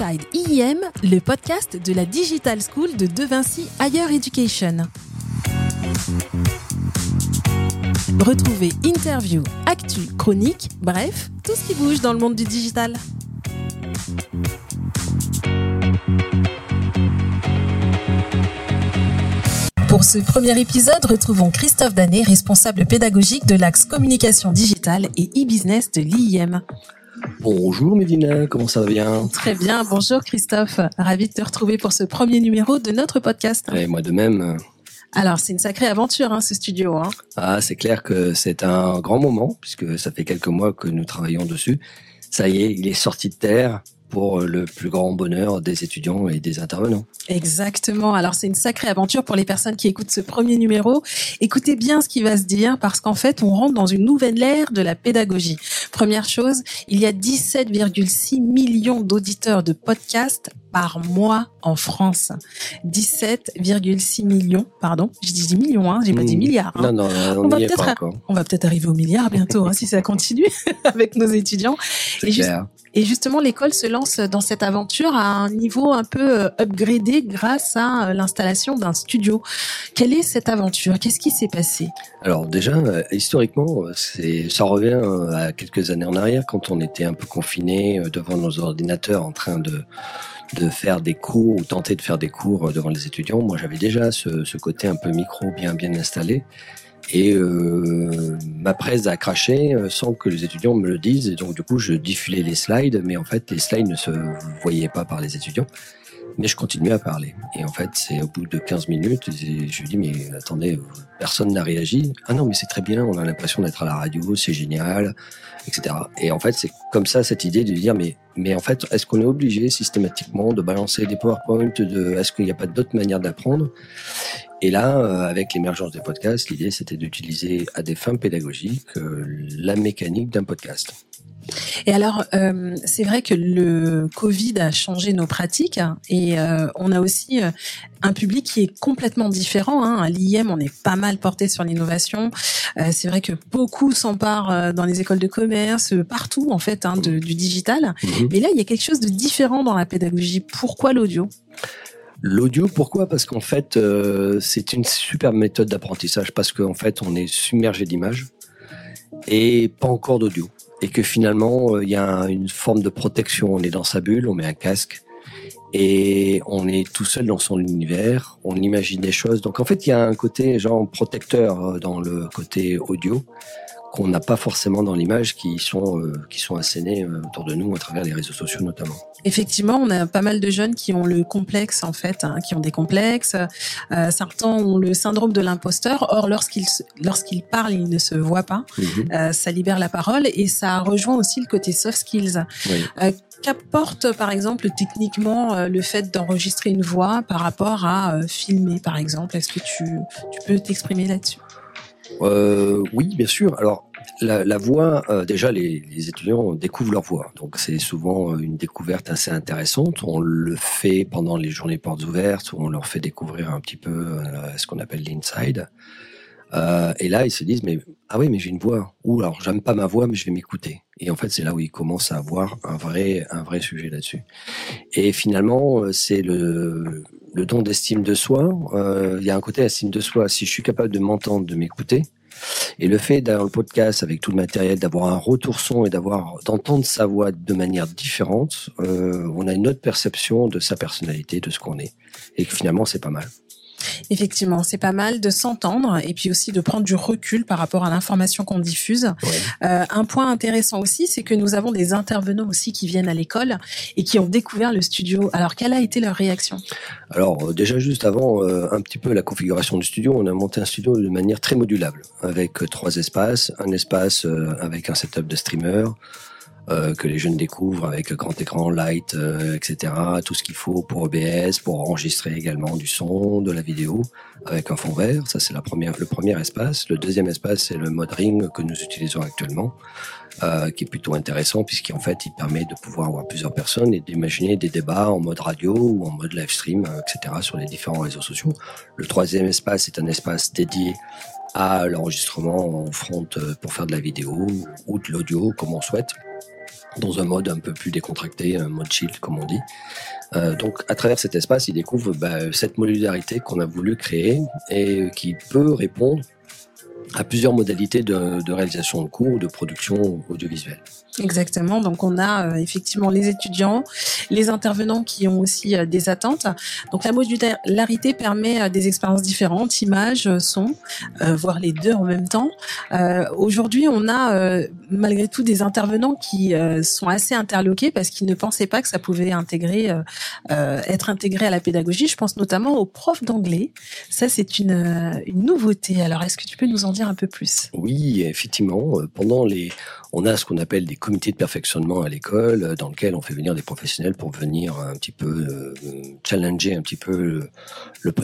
Inside IEM, le podcast de la Digital School de De Vinci Higher Education. Retrouvez interviews, actu, chroniques, bref, tout ce qui bouge dans le monde du digital. Pour ce premier épisode, retrouvons Christophe Danet, responsable pédagogique de l'axe communication digitale et e-business de l'IIM. Bonjour Médina, comment ça va bien Très bien, bonjour Christophe. Ravi de te retrouver pour ce premier numéro de notre podcast. Et moi de même. Alors, c'est une sacrée aventure, hein, ce studio. Hein. Ah, c'est clair que c'est un grand moment, puisque ça fait quelques mois que nous travaillons dessus. Ça y est, il est sorti de terre pour le plus grand bonheur des étudiants et des intervenants. Exactement. Alors c'est une sacrée aventure pour les personnes qui écoutent ce premier numéro. Écoutez bien ce qui va se dire parce qu'en fait on rentre dans une nouvelle ère de la pédagogie. Première chose, il y a 17,6 millions d'auditeurs de podcasts par mois en France. 17,6 millions, pardon. Je dis millions, hein, j'ai pas dit hmm. milliards. Hein. Non, non, on, on va peut-être, on va peut-être arriver au milliard bientôt, hein, si ça continue avec nos étudiants. Et, et, justement, l'école se lance dans cette aventure à un niveau un peu euh, upgradé grâce à euh, l'installation d'un studio. Quelle est cette aventure? Qu'est-ce qui s'est passé? Alors déjà, euh, historiquement, c'est, ça revient à quelques années en arrière quand on était un peu confiné devant nos ordinateurs en train de de faire des cours ou tenter de faire des cours devant les étudiants. Moi, j'avais déjà ce, côté un peu micro bien bien installé. Et euh, ma presse a craché euh, sans que les étudiants me le disent. Donc, du coup, je diffulais les slides, mais en fait, les slides ne se voyaient pas par les étudiants. Mais je continuais à parler. Et en fait, c'est au bout de 15 minutes, je lui dis, mais attendez, personne n'a réagi. Ah non, mais c'est très bien, on a l'impression d'être à la radio, c'est génial, etc. Et en fait, c'est comme ça cette idée de dire, mais, mais en fait, est-ce qu'on est obligé systématiquement de balancer des PowerPoint, de, est-ce qu'il n'y a pas d'autre manière d'apprendre? Et là, euh, avec l'émergence des podcasts, l'idée c'était d'utiliser à des fins pédagogiques euh, la mécanique d'un podcast. Et alors, euh, c'est vrai que le Covid a changé nos pratiques et euh, on a aussi euh, un public qui est complètement différent. Hein. À l'IM, on est pas mal porté sur l'innovation. c'est vrai que beaucoup s'emparent dans les écoles de commerce, partout en fait, hein, de, du digital. Mhm. Mais là, il y a quelque chose de différent dans la pédagogie. Pourquoi l'audio? L'audio, pourquoi? Parce qu'en fait, c'est une superbe méthode d'apprentissage parce qu'en fait, on est submergé d'images et pas encore d'audio et que finalement euh, il y a une forme de protection. On est dans sa bulle, on met un casque et on est tout seul dans son univers. On imagine des choses. Donc en fait, il y a un côté genre protecteur euh, dans le côté audio qu'on n'a pas forcément dans l'image, qui sont euh, qui sont assénées euh, autour de nous à travers les réseaux sociaux notamment. Effectivement, on a pas mal de jeunes qui ont le complexe en fait, hein, qui ont des complexes. Euh, certains ont le syndrome de l'imposteur. Or, lorsqu'ils lorsqu'ils parlent, ils ne se voient pas. Mhm. Euh, ça libère la parole et ça rejoint aussi le côté soft skills. Oui. Qu'apporte par exemple techniquement le fait d'enregistrer une voix par rapport à filmer par exemple? Est-ce que tu, tu peux t'exprimer là-dessus? Euh, oui, bien sûr. Alors, la, la voix, euh, déjà, les, les, étudiants découvrent leur voix. Donc, c'est souvent euh, une découverte assez intéressante. On le fait pendant les journées portes ouvertes, où on leur fait découvrir un petit peu euh, ce qu'on appelle l'inside. et là, ils se disent, mais ah oui, mais j'ai une voix. Ou alors, j'aime pas ma voix, mais je vais m'écouter. Et en fait, c'est là où ils commencent à avoir un vrai, un vrai sujet là-dessus. Et finalement, c'est le, le don d'estime de soi. Il y a un côté estime de soi. Si je suis capable de m'entendre, de m'écouter, et le fait d'avoir le podcast avec tout le matériel, d'avoir un retour son et d'avoir d'entendre sa voix de manière différente, euh, on a une autre perception de sa personnalité, de ce qu'on est. Et que finalement, c'est pas mal. Effectivement, c'est pas mal de s'entendre et puis aussi de prendre du recul par rapport à l'information qu'on diffuse. Euh, un point intéressant aussi, c'est que nous avons des intervenants aussi qui viennent à l'école et qui ont découvert le studio. Alors, quelle a été leur réaction? Alors, euh, déjà juste avant euh, un petit peu la configuration du studio, on a monté un studio de manière très modulable avec trois espaces, un espace avec un setup de streamer, euh, que les jeunes découvrent avec grand écran, light, euh, etc. Tout ce qu'il faut pour OBS, pour enregistrer également du son, de la vidéo, avec un fond vert. Ça, c'est la première, le premier espace. Le deuxième espace, c'est le mode ring que nous utilisons actuellement, euh, qui est plutôt intéressant puisqu'en fait, il permet de pouvoir avoir plusieurs personnes et d'imaginer des débats en mode radio ou en mode live stream, etc. sur les différents réseaux sociaux. Le troisième espace est un espace dédié à l'enregistrement en front pour faire de la vidéo ou de l'audio comme on souhaite. Dans un mode un peu plus décontracté, un mode chill comme on dit. Euh, donc à travers cet espace, ils découvrent bah, cette modularité qu'on a voulu créer et qui peut répondre à plusieurs modalités de, de réalisation de cours ou de production audiovisuelle. Exactement. Donc on a euh, effectivement les étudiants, les intervenants qui ont aussi euh, des attentes. Donc la modularité permet euh, des expériences différentes, images, son, voire les deux en même temps. Aujourd'hui, on a malgré tout des intervenants qui sont assez interloqués parce qu'ils ne pensaient pas que ça pouvait intégrer, être intégré à la pédagogie. Je pense notamment aux profs d'anglais. Ça, c'est une, une nouveauté. Alors, est-ce que tu peux nous en dire un peu plus? Oui, effectivement. Pendant les, on a ce qu'on appelle des comités de perfectionnement à l'école, euh, dans lequel on fait venir des professionnels pour venir un petit peu euh, challenger un petit peu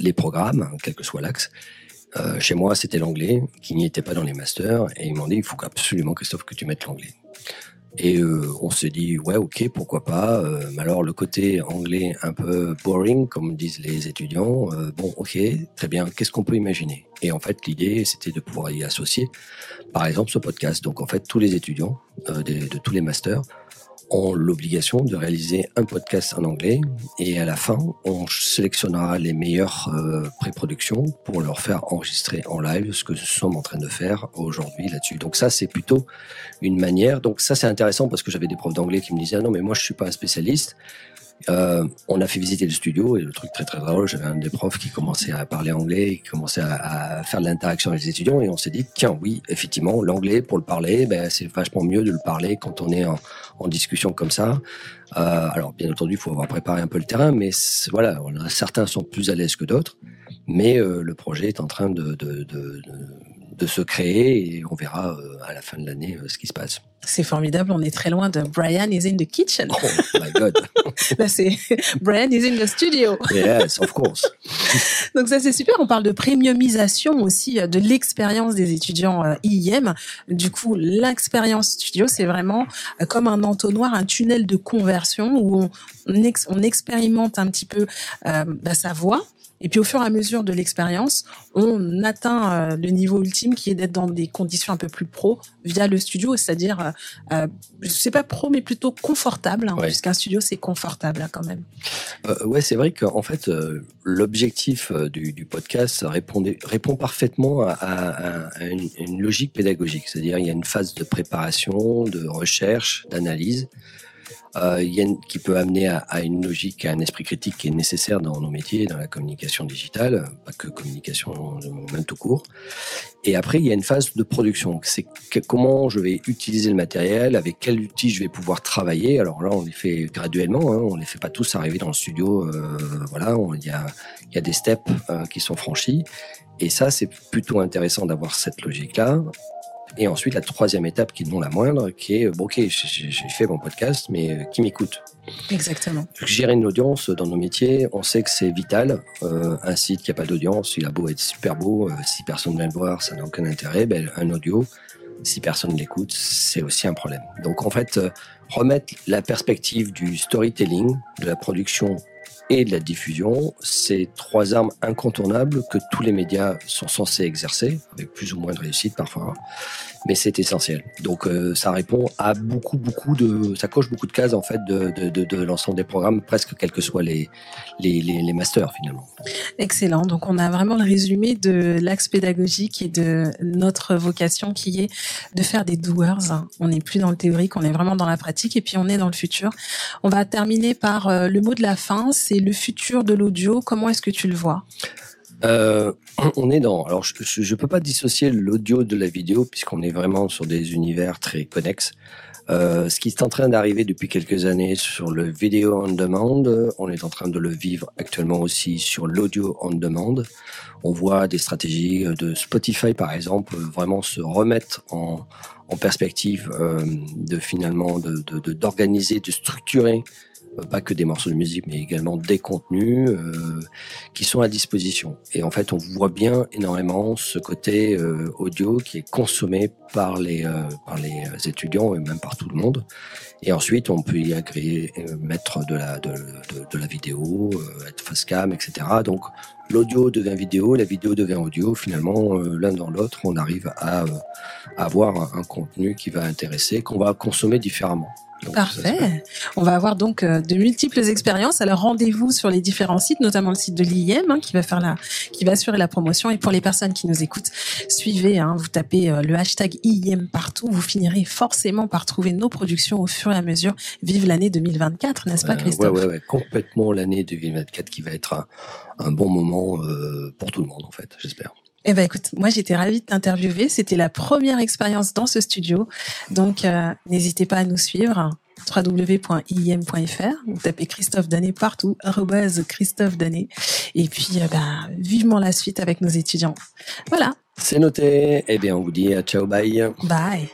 les programmes, hein, quel que soit l'axe. Euh, chez moi, c'était l'anglais, qui n'y était pas dans les masters, et ils m'ont dit, il faut absolument, Christophe, que tu mettes l'anglais. Et euh, on s'est dit, ouais, ok, pourquoi pas. Euh, mais alors, le côté anglais un peu boring, comme disent les étudiants, euh, bon, ok, très bien, qu'est-ce qu'on peut imaginer? Et en fait, l'idée, c'était de pouvoir y associer, par exemple, ce podcast. Donc, en fait, tous les étudiants de, de tous les masters ont l'obligation de réaliser un podcast en anglais et à la fin, on sélectionnera les meilleures euh, pré-productions pour leur faire enregistrer en live ce que nous sommes en train de faire aujourd'hui là-dessus. Donc ça, c'est plutôt une manière. Donc ça, c'est intéressant parce que j'avais des profs d'anglais qui me disaient ah non mais moi je suis pas un spécialiste. Euh, on a fait visiter le studio et le truc très très drôle, j'avais un des profs qui commençait à parler anglais, qui commençait à, faire de l'interaction avec les étudiants et on s'est dit tiens oui effectivement l'anglais pour le parler, ben c'est vachement mieux de le parler quand on est en, discussion comme ça. Euh, alors bien entendu il faut avoir préparé un peu le terrain, mais voilà, certains sont plus à l'aise que d'autres, mais euh, le projet est en train de, se créer et on verra à la fin de l'année ce qui se passe. C'est formidable, on est très loin de Brian is in the kitchen. Oh my God. Là, c'est Brian is in the studio. Yes, of course. Donc ça, c'est super. On parle de premiumisation aussi euh, de l'expérience des étudiants euh, IIM. Du coup, l'expérience studio, c'est vraiment euh, comme un entonnoir, un tunnel de conversion où on, on, expérimente un petit peu bah, sa voix, et puis au fur et à mesure de l'expérience, on atteint euh, le niveau ultime qui est d'être dans des conditions un peu plus pro via le studio, c'est-à-dire, euh, euh sais pas pro, mais plutôt confortable, hein, puisqu'un studio c'est confortable hein, quand même. Euh, ouais, c'est vrai qu'en fait, euh, l'objectif du, du, podcast répond parfaitement à, à, à une, une logique pédagogique, c'est-à-dire il y a une phase de préparation, de recherche, d'analyse euh, qui peut amener à, une logique, à un esprit critique qui est nécessaire dans nos métiers, dans la communication digitale, pas que communication même tout court. Et après, il y a une phase de production. C'est comment je vais utiliser le matériel, avec quel outil je vais pouvoir travailler. Alors là, on les fait graduellement, hein, on les fait pas tous arriver dans le studio. Euh, voilà, il y a, y a des steps euh, qui sont franchis. Et ça, c'est plutôt intéressant d'avoir cette logique-là. Et ensuite, la troisième étape, qui est non la moindre, qui est, bon, ok, j'ai fait mon podcast, mais euh, qui m'écoute Exactement. Gérer une audience dans nos métiers, on sait que c'est vital. Euh, un site qui a pas d'audience, il a beau être super beau, euh, si personne ne vient le voir, ça n'a aucun intérêt. Ben, un audio, si personne l'écoute, c'est aussi un problème. Donc en fait, remettre la perspective du storytelling, de la production et de la diffusion, c'est trois armes incontournables que tous les médias sont censés exercer, avec plus ou moins de réussite parfois, mais c'est essentiel. Donc euh, ça répond à beaucoup, beaucoup de, ça coche beaucoup de cases en fait de, de, l'ensemble des programmes, presque quels que soient les, les, les, les, masters finalement. Excellent. Donc on a vraiment le résumé de l'axe pédagogique et de notre vocation qui est de faire des doers. On n'est plus dans le théorique, on est vraiment dans la pratique et puis on est dans le futur. On va terminer par euh, le mot de la fin, c'est le futur de l'audio. Comment est-ce que tu le vois? Euh, on est dans. Alors, je ne peux pas dissocier l'audio de la vidéo puisqu'on est vraiment sur des univers très connexes. Euh, ce qui est en train d'arriver depuis quelques années sur le vidéo on demand, on est en train de le vivre actuellement aussi sur l'audio on demand. On voit des stratégies de Spotify par exemple vraiment se remettre en, perspective euh, de finalement d'organiser, de, structurer pas que des morceaux de musique, mais également des contenus euh, qui sont à disposition. Et en fait, on voit bien énormément ce côté euh, audio qui est consommé par les euh, par les étudiants et même par tout le monde. Et ensuite, on peut y agréer, mettre de la de, de, de la vidéo, être face cam, etc. Donc, l'audio devient vidéo, la vidéo devient audio. Finalement, l'un dans l'autre, on arrive à, à avoir un, contenu qui va intéresser, qu'on va consommer différemment. Parfait. On va avoir donc euh, de multiples expériences. Alors rendez-vous sur les différents sites, notamment le site de l'IM hein, qui va faire la, qui va assurer la promotion. Et pour les personnes qui nous écoutent, suivez. Hein, vous tapez euh, le hashtag IM partout. Vous finirez forcément par trouver nos productions au fur et à mesure. Vive l'année 2024, n'est-ce pas, Christophe? ouais, ouais, ouais, complètement l'année 2024 qui va être un, un bon moment pour tout le monde en fait, j'espère. Eh ben écoute, moi j'étais ravie de t'interviewer. C'était la première expérience dans ce studio, donc euh, n'hésitez pas à nous suivre www.im.fr. Vous tapez Christophe Danet partout, arrobase Christophe Danet. Et puis, euh, ben, vivement la suite avec nos étudiants. Voilà. C'est noté. Eh bien, on vous dit à ciao, bye. Bye.